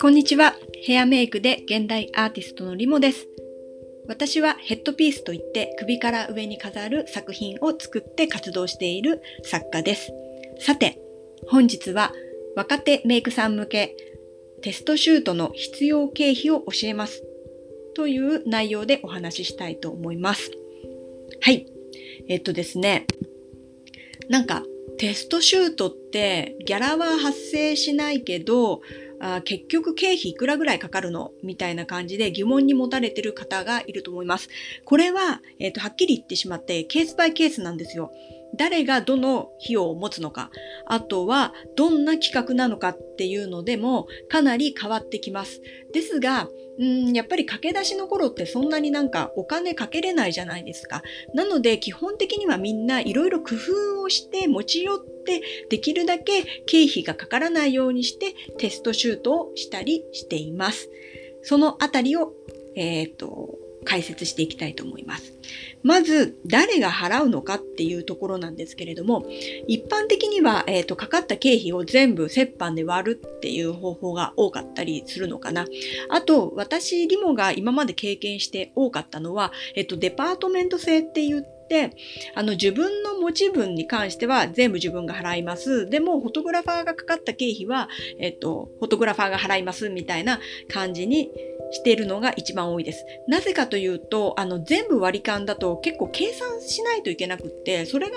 こんにちは。ヘアメイクで現代アーティストのリモです。私はヘッドピースといって首から上に飾る作品を作って活動している作家です。さて、本日は若手メイクさん向けテストシュートの必要経費を教えますという内容でお話ししたいと思います。はい。えっとですね、なんかテストシュートってギャラは発生しないけど、あ結局経費いくらぐらいかかるの？みたいな感じで疑問に持たれてる方がいると思います。これは、えっ、ー、と、はっきり言ってしまってケースバイケースなんですよ。誰がどの費用を持つのか、あとはどんな企画なのかっていうのでもかなり変わってきます。ですが、うん、やっぱり駆け出しの頃ってそんなになんかお金かけれないじゃないですか。なので基本的にはみんないろいろ工夫をして持ち寄ってできるだけ経費がかからないようにしてテストシュートをしたりしています。そのあたりを、えっ、ー、と、解説していきたいと思います。まず、誰が払うのかっていうところなんですけれども、一般的には、えっ、ー、と、かかった経費を全部折半で割るっていう方法が多かったりするのかな。あと、私、リモが今まで経験して多かったのは、えっ、ー、と、デパートメント制って言って、あの、自分の持ち分に関しては全部自分が払います。でも、フォトグラファーがかかった経費は、えっと、フォトグラファーが払いますみたいな感じにしているのが一番多いです。なぜかというと、あの、全部割り勘だと結構計算しないといけなくって、それが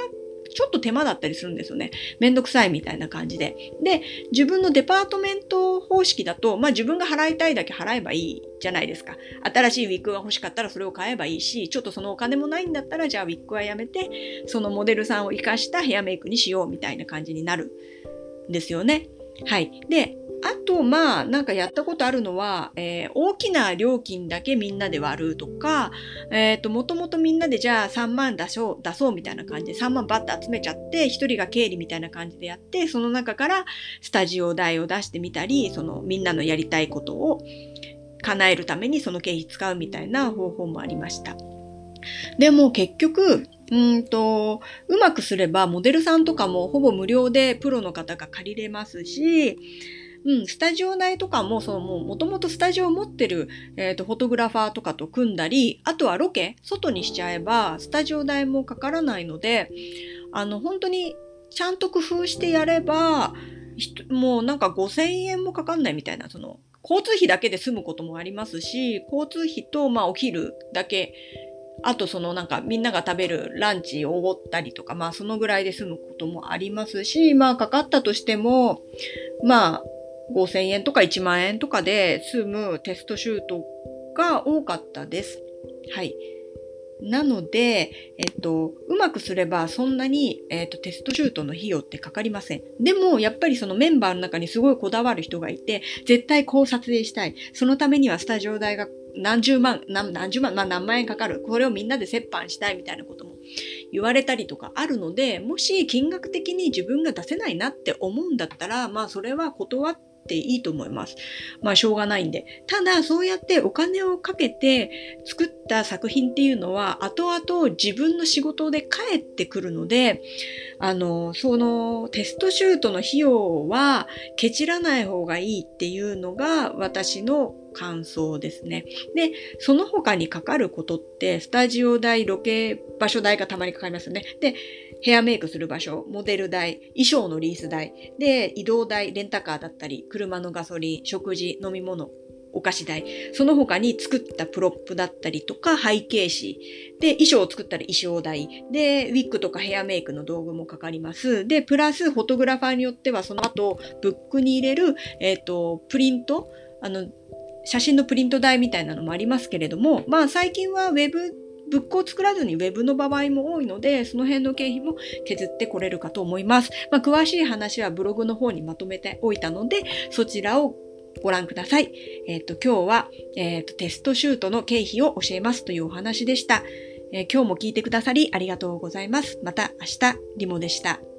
ちょっと手間だったりするんですよね。めんどくさいみたいな感じで。で、自分のデパートメント方式だと、まあ自分が払いたいだけ払えばいいじゃないですか。新しいウィッグが欲しかったらそれを買えばいいし、ちょっとそのお金もないんだったら、じゃあウィッグはやめて、そのモデルさんを活かしたヘアメイクにしようみたいな感じになるんですよね。はい。で、あと、まあ、なんかやったことあるのは、えー、大きな料金だけみんなで割るとか、えっ、ー、と、もともとみんなでじゃあ3万出そう、出そうみたいな感じで3万バッて集めちゃって、1人が経理みたいな感じでやって、その中からスタジオ代を出してみたり、そのみんなのやりたいことを叶えるためにその経費使うみたいな方法もありました。でも結局、うんと、うまくすればモデルさんとかもほぼ無料でプロの方が借りれますし、うん、スタジオ内とかも、そのも、ともとスタジオを持ってる、えっ、ー、と、フォトグラファーとかと組んだり、あとはロケ、外にしちゃえば、スタジオ代もかからないので、あの、本当に、ちゃんと工夫してやれば、もうなんか5000円もかかんないみたいな、その、交通費だけで済むこともありますし、交通費と、まあ、お昼だけ、あとそのなんかみんなが食べるランチをおごったりとか、まあそのぐらいで済むこともありますし、まあかかったとしても、まあ5000円とか1万円とかで済むテストシュートが多かったです。はい。なので、えっと、うまくすればそんなに、えっと、テストシュートの費用ってかかりません。でも、やっぱりそのメンバーの中にすごいこだわる人がいて、絶対こう撮影したい。そのためにはスタジオ代が何十万、何何十万、まあ何万円かかる。これをみんなで折半したいみたいなことも言われたりとかあるので、もし金額的に自分が出せないなって思うんだったら、まあそれは断ってっていいと思います。まあしょうがないんで。ただそうやってお金をかけて作った作品っていうのは後々自分の仕事で返ってくるので、あの、そのテストシュートの費用はケチらない方がいいっていうのが私の感想ですね。で、その他にかかることって、スタジオ代、ロケ場所代がたまにかかりますよね。で、ヘアメイクする場所、モデル代、衣装のリース代、で、移動代、レンタカーだったり、車のガソリン、食事、飲み物、お菓子代、その他に作ったプロップだったりとか背景紙、で、衣装を作ったら衣装代、で、ウィッグとかヘアメイクの道具もかかります。で、プラスフォトグラファーによってはその後、ブックに入れる、えっ、ー、と、プリント、あの、写真のプリント代みたいなのもありますけれども、まあ最近はウェブックを作らずにウェブの場合も多いので、その辺の経費も削ってこれるかと思います。まあ、詳しい話はブログの方にまとめておいたので、そちらをご覧ください。えっ、ー、と、今日は、えっ、ー、と、テストシュートの経費を教えますというお話でした。えー、今日も聞いてくださりありがとうございます。また明日、リモでした。